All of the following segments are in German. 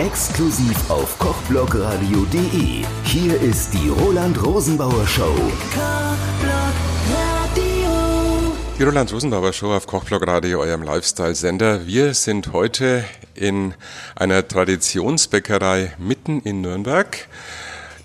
Exklusiv auf kochblogradio.de. Hier ist die Roland Rosenbauer Show. Die Roland Rosenbauer Show auf Kochblog Radio, eurem Lifestyle-Sender. Wir sind heute in einer Traditionsbäckerei mitten in Nürnberg.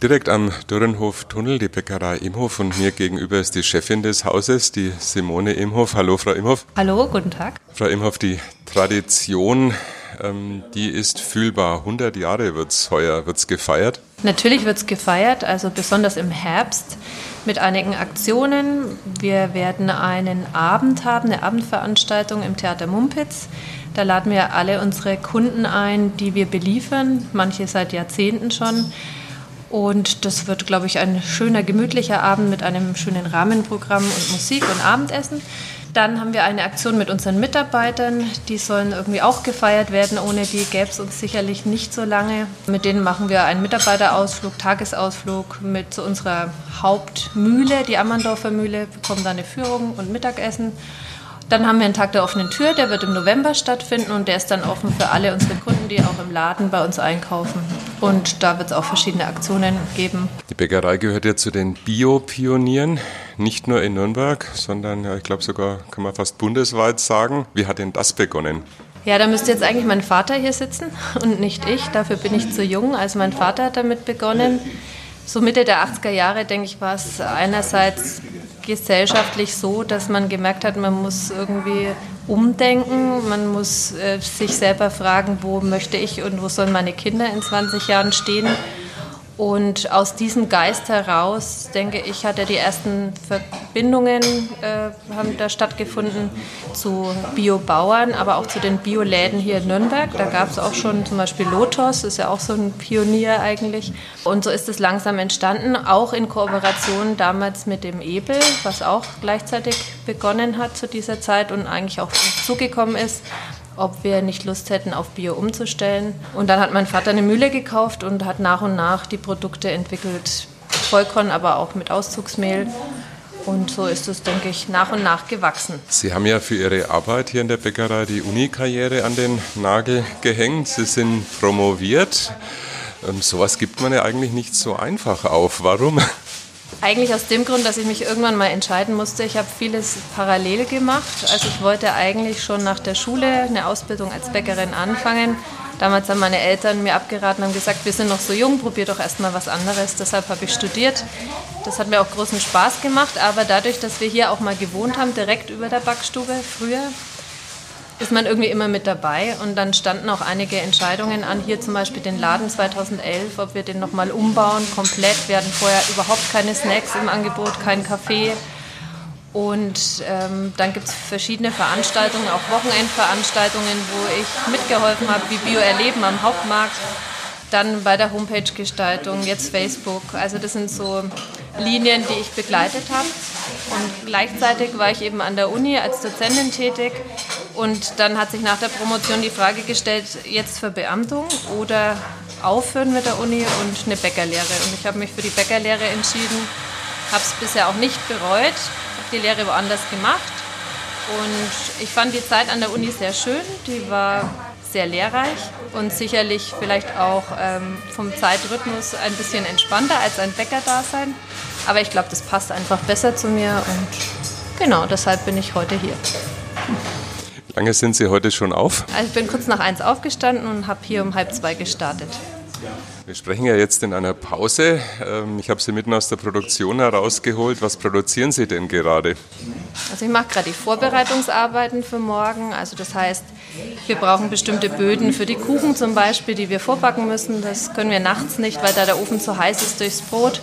Direkt am Dürrenhof Tunnel, die Bäckerei Imhof und mir gegenüber ist die Chefin des Hauses, die Simone Imhof. Hallo, Frau Imhof. Hallo, guten Tag. Frau Imhof, die Tradition, ähm, die ist fühlbar. 100 Jahre wird's heuer, wird's gefeiert. Natürlich wird's gefeiert, also besonders im Herbst mit einigen Aktionen. Wir werden einen Abend haben, eine Abendveranstaltung im Theater Mumpitz. Da laden wir alle unsere Kunden ein, die wir beliefern, manche seit Jahrzehnten schon. Und das wird, glaube ich, ein schöner, gemütlicher Abend mit einem schönen Rahmenprogramm und Musik und Abendessen. Dann haben wir eine Aktion mit unseren Mitarbeitern. Die sollen irgendwie auch gefeiert werden. Ohne die gäbe es uns sicherlich nicht so lange. Mit denen machen wir einen Mitarbeiterausflug, Tagesausflug mit zu unserer Hauptmühle, die Ammerndorfer Mühle, bekommen da eine Führung und Mittagessen. Dann haben wir einen Tag der offenen Tür, der wird im November stattfinden und der ist dann offen für alle unsere Kunden, die auch im Laden bei uns einkaufen. Und da wird es auch verschiedene Aktionen geben. Die Bäckerei gehört ja zu den Bio-Pionieren, nicht nur in Nürnberg, sondern ja, ich glaube sogar, kann man fast bundesweit sagen. Wie hat denn das begonnen? Ja, da müsste jetzt eigentlich mein Vater hier sitzen und nicht ich. Dafür bin ich zu jung. Also mein Vater hat damit begonnen. So Mitte der 80er Jahre, denke ich, war es einerseits gesellschaftlich so, dass man gemerkt hat, man muss irgendwie umdenken, man muss äh, sich selber fragen, wo möchte ich und wo sollen meine Kinder in 20 Jahren stehen. Und aus diesem Geist heraus, denke ich, hat er die ersten Verbindungen äh, haben da stattgefunden zu Biobauern, aber auch zu den Bioläden hier in Nürnberg. Da gab es auch schon zum Beispiel Lotos, ist ja auch so ein Pionier eigentlich. Und so ist es langsam entstanden, auch in Kooperation damals mit dem Ebel, was auch gleichzeitig begonnen hat zu dieser Zeit und eigentlich auch zugekommen ist ob wir nicht Lust hätten, auf Bio umzustellen. Und dann hat mein Vater eine Mühle gekauft und hat nach und nach die Produkte entwickelt, Vollkorn, aber auch mit Auszugsmehl. Und so ist es, denke ich, nach und nach gewachsen. Sie haben ja für Ihre Arbeit hier in der Bäckerei die Uni-Karriere an den Nagel gehängt. Sie sind promoviert. Ähm, sowas gibt man ja eigentlich nicht so einfach auf. Warum? Eigentlich aus dem Grund, dass ich mich irgendwann mal entscheiden musste. Ich habe vieles parallel gemacht. Also ich wollte eigentlich schon nach der Schule eine Ausbildung als Bäckerin anfangen. Damals haben meine Eltern mir abgeraten und gesagt, wir sind noch so jung, probier doch erstmal was anderes. Deshalb habe ich studiert. Das hat mir auch großen Spaß gemacht. Aber dadurch, dass wir hier auch mal gewohnt haben, direkt über der Backstube früher, ist man irgendwie immer mit dabei. Und dann standen auch einige Entscheidungen an, hier zum Beispiel den Laden 2011, ob wir den nochmal umbauen, komplett. Wir hatten vorher überhaupt keine Snacks im Angebot, kein Kaffee. Und ähm, dann gibt es verschiedene Veranstaltungen, auch Wochenendveranstaltungen, wo ich mitgeholfen habe, wie Bio erleben am Hauptmarkt. Dann bei der Homepage-Gestaltung, jetzt Facebook. Also das sind so Linien, die ich begleitet habe. Und gleichzeitig war ich eben an der Uni als Dozentin tätig. Und dann hat sich nach der Promotion die Frage gestellt, jetzt für Beamtung oder aufhören mit der Uni und eine Bäckerlehre. Und ich habe mich für die Bäckerlehre entschieden, habe es bisher auch nicht bereut, habe die Lehre woanders gemacht. Und ich fand die Zeit an der Uni sehr schön. Die war sehr lehrreich und sicherlich vielleicht auch ähm, vom Zeitrhythmus ein bisschen entspannter als ein Bäckerdasein. Aber ich glaube, das passt einfach besser zu mir und genau, deshalb bin ich heute hier. Lange sind Sie heute schon auf? Also ich bin kurz nach eins aufgestanden und habe hier um halb zwei gestartet. Wir sprechen ja jetzt in einer Pause. Ähm, ich habe Sie mitten aus der Produktion herausgeholt. Was produzieren Sie denn gerade? Also ich mache gerade die Vorbereitungsarbeiten für morgen. Also das heißt, wir brauchen bestimmte Böden für die Kuchen zum Beispiel, die wir vorbacken müssen. Das können wir nachts nicht, weil da der Ofen zu heiß ist durchs Brot.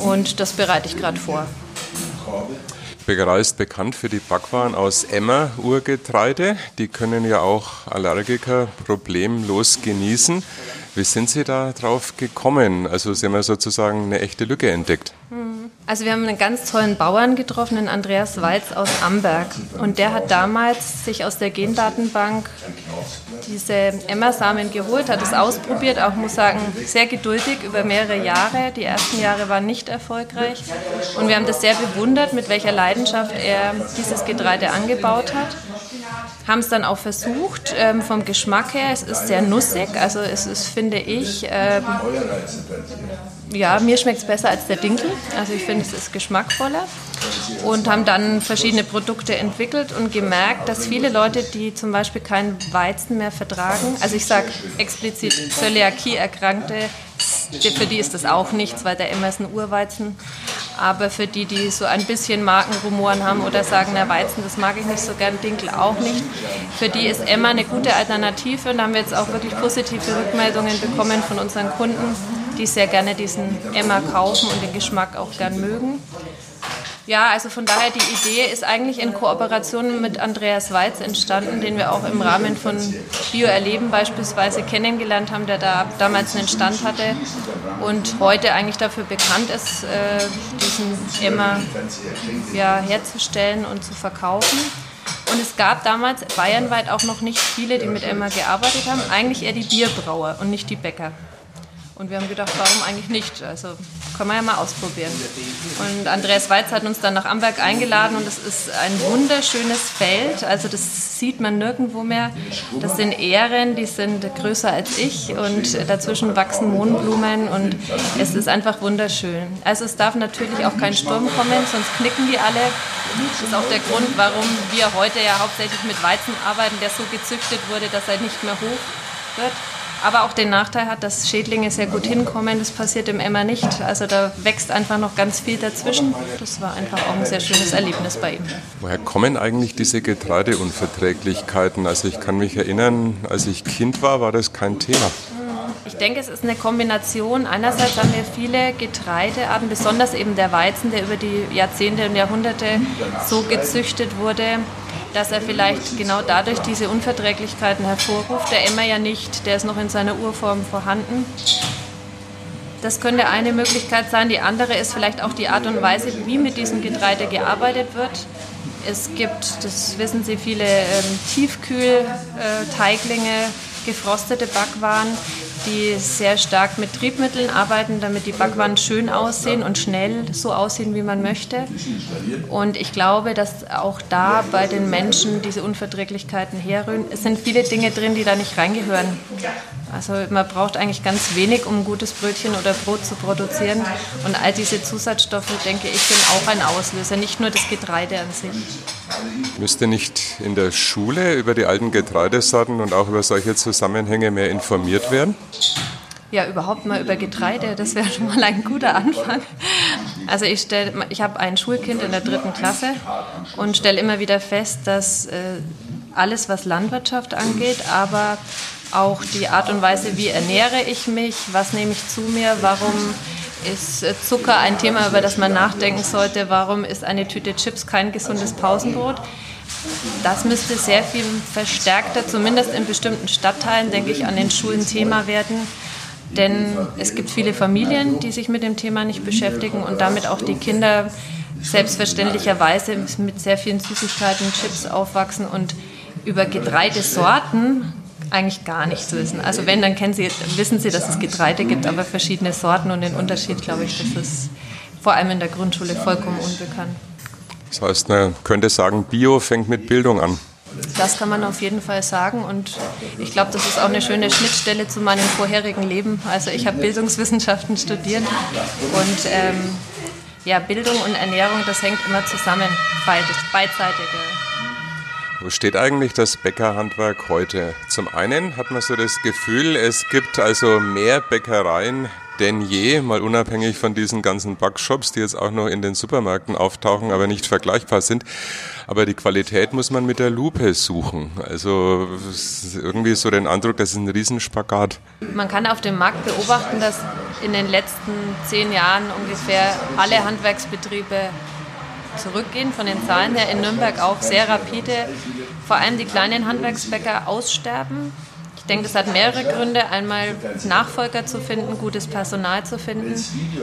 Und das bereite ich gerade vor. Bäckerei ist bekannt für die Backwaren aus Emmer-Urgetreide. Die können ja auch Allergiker problemlos genießen. Wie sind Sie da drauf gekommen? Also Sie haben ja sozusagen eine echte Lücke entdeckt. Also wir haben einen ganz tollen Bauern getroffen, den Andreas Walz aus Amberg. Und der hat damals sich aus der Gendatenbank diese Emmersamen geholt, hat es ausprobiert, auch muss sagen, sehr geduldig über mehrere Jahre. Die ersten Jahre waren nicht erfolgreich. Und wir haben das sehr bewundert, mit welcher Leidenschaft er dieses Getreide angebaut hat. haben es dann auch versucht, ähm, vom Geschmack her. Es ist sehr nussig, also es ist, finde ich, ähm, ja, mir schmeckt es besser als der Dinkel. Also ich finde, es ist geschmackvoller. Und haben dann verschiedene Produkte entwickelt und gemerkt, dass viele Leute, die zum Beispiel keinen Weizen mehr vertragen, also ich sage explizit Zöliakie-Erkrankte, für die ist das auch nichts, weil der Emmer ist ein Urweizen. Aber für die, die so ein bisschen Markenrumoren haben oder sagen, na Weizen, das mag ich nicht so gern, Dinkel auch nicht, für die ist Emma eine gute Alternative. Und da haben wir jetzt auch wirklich positive Rückmeldungen bekommen von unseren Kunden, die sehr gerne diesen Emma kaufen und den Geschmack auch gern mögen. Ja, also von daher, die Idee ist eigentlich in Kooperation mit Andreas Weiz entstanden, den wir auch im Rahmen von Bio Erleben beispielsweise kennengelernt haben, der da damals einen Stand hatte und heute eigentlich dafür bekannt ist, äh, diesen Emma ja, herzustellen und zu verkaufen. Und es gab damals bayernweit auch noch nicht viele, die mit Emma gearbeitet haben, eigentlich eher die Bierbrauer und nicht die Bäcker. Und wir haben gedacht, warum eigentlich nicht? Also können wir ja mal ausprobieren. Und Andreas Weiz hat uns dann nach Amberg eingeladen und es ist ein wunderschönes Feld. Also das sieht man nirgendwo mehr. Das sind Ähren, die sind größer als ich und dazwischen wachsen Mohnblumen und es ist einfach wunderschön. Also es darf natürlich auch kein Sturm kommen, sonst knicken die alle. Das ist auch der Grund, warum wir heute ja hauptsächlich mit Weizen arbeiten, der so gezüchtet wurde, dass er nicht mehr hoch wird aber auch den Nachteil hat, dass Schädlinge sehr gut hinkommen. Das passiert im Emmer nicht. Also da wächst einfach noch ganz viel dazwischen. Das war einfach auch ein sehr schönes Erlebnis bei ihm. Woher kommen eigentlich diese Getreideunverträglichkeiten? Also ich kann mich erinnern, als ich Kind war, war das kein Thema. Ich denke, es ist eine Kombination. Einerseits haben wir viele Getreidearten, besonders eben der Weizen, der über die Jahrzehnte und Jahrhunderte so gezüchtet wurde, dass er vielleicht genau dadurch diese Unverträglichkeiten hervorruft. Der Emmer ja nicht, der ist noch in seiner Urform vorhanden. Das könnte eine Möglichkeit sein. Die andere ist vielleicht auch die Art und Weise, wie mit diesem Getreide gearbeitet wird. Es gibt, das wissen Sie, viele ähm, Tiefkühlteiglinge, gefrostete Backwaren, die sehr stark mit Triebmitteln arbeiten, damit die Backwaren schön aussehen und schnell so aussehen, wie man möchte. Und ich glaube, dass auch da bei den Menschen diese Unverträglichkeiten herrühren. Es sind viele Dinge drin, die da nicht reingehören. Also man braucht eigentlich ganz wenig, um ein gutes Brötchen oder Brot zu produzieren. Und all diese Zusatzstoffe, denke ich, sind auch ein Auslöser, nicht nur das Getreide an sich. Müsste nicht in der Schule über die alten Getreidesorten und auch über solche Zusammenhänge mehr informiert werden? Ja, überhaupt mal über Getreide, das wäre schon mal ein guter Anfang. Also ich ich habe ein Schulkind in der dritten Klasse und stelle immer wieder fest, dass äh, alles, was Landwirtschaft angeht, aber auch die Art und Weise, wie ernähre ich mich, was nehme ich zu mir, warum ist äh, Zucker ein Thema, über das man nachdenken sollte, warum ist eine Tüte Chips kein gesundes Pausenbrot. Das müsste sehr viel verstärkter, zumindest in bestimmten Stadtteilen, denke ich, an den Schulen Thema werden. Denn es gibt viele Familien, die sich mit dem Thema nicht beschäftigen und damit auch die Kinder selbstverständlicherweise mit sehr vielen Süßigkeiten, Chips aufwachsen und über Getreidesorten eigentlich gar nichts wissen. Also wenn, dann kennen Sie, wissen Sie, dass es Getreide gibt, aber verschiedene Sorten und den Unterschied, glaube ich, das ist vor allem in der Grundschule vollkommen unbekannt. Das heißt, man könnte sagen, Bio fängt mit Bildung an. Das kann man auf jeden Fall sagen und ich glaube, das ist auch eine schöne Schnittstelle zu meinem vorherigen Leben. Also ich habe Bildungswissenschaften studiert und ähm, ja, Bildung und Ernährung, das hängt immer zusammen, beides, beidseitige. Wo steht eigentlich das Bäckerhandwerk heute? Zum einen hat man so das Gefühl, es gibt also mehr Bäckereien denn je, mal unabhängig von diesen ganzen Backshops, die jetzt auch noch in den Supermärkten auftauchen, aber nicht vergleichbar sind. Aber die Qualität muss man mit der Lupe suchen. Also irgendwie so den Eindruck, das ist ein Riesenspagat. Man kann auf dem Markt beobachten, dass in den letzten zehn Jahren ungefähr alle Handwerksbetriebe zurückgehen, von den Zahlen her in Nürnberg auch sehr rapide. Vor allem die kleinen Handwerksbäcker aussterben denke, das hat mehrere Gründe. Einmal Nachfolger zu finden, gutes Personal zu finden,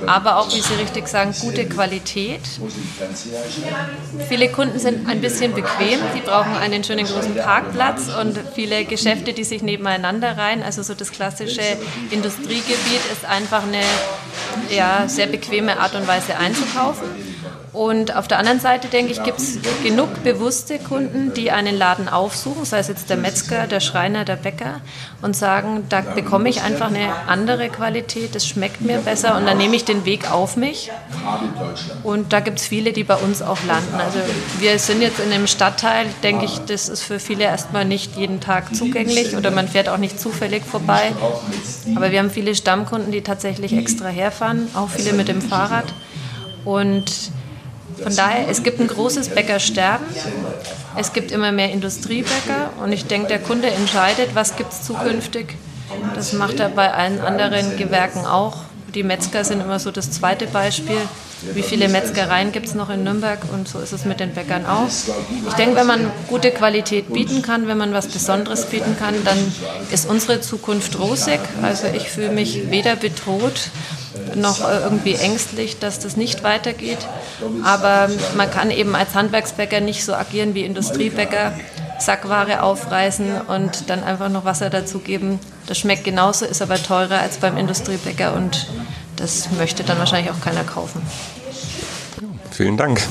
aber auch, wie Sie richtig sagen, gute Qualität. Viele Kunden sind ein bisschen bequem, die brauchen einen schönen großen Parkplatz und viele Geschäfte, die sich nebeneinander reihen. Also so das klassische Industriegebiet ist einfach eine ja, sehr bequeme Art und Weise einzukaufen. Und auf der anderen Seite, denke ich, gibt es genug bewusste Kunden, die einen Laden aufsuchen, sei es jetzt der Metzger, der Schreiner, der Bäcker, und sagen, da bekomme ich einfach eine andere Qualität, es schmeckt mir besser und dann nehme ich den Weg auf mich. Und da gibt es viele, die bei uns auch landen. Also wir sind jetzt in einem Stadtteil, denke ich, das ist für viele erstmal nicht jeden Tag zugänglich oder man fährt auch nicht zufällig vorbei. Aber wir haben viele Stammkunden, die tatsächlich extra herfahren, auch viele mit dem Fahrrad. Und von daher, es gibt ein großes Bäckersterben. Es gibt immer mehr Industriebäcker und ich denke, der Kunde entscheidet, was gibt es zukünftig. Das macht er bei allen anderen Gewerken auch. Die Metzger sind immer so das zweite Beispiel. Wie viele Metzgereien gibt es noch in Nürnberg und so ist es mit den Bäckern auch. Ich denke, wenn man gute Qualität bieten kann, wenn man was Besonderes bieten kann, dann ist unsere Zukunft rosig. Also ich fühle mich weder bedroht noch äh, irgendwie ängstlich, dass das nicht weitergeht. Aber man kann eben als Handwerksbäcker nicht so agieren wie Industriebäcker. Sackware aufreißen und dann einfach noch Wasser dazugeben. Das schmeckt genauso, ist aber teurer als beim Industriebäcker und das möchte dann wahrscheinlich auch keiner kaufen. Vielen Dank.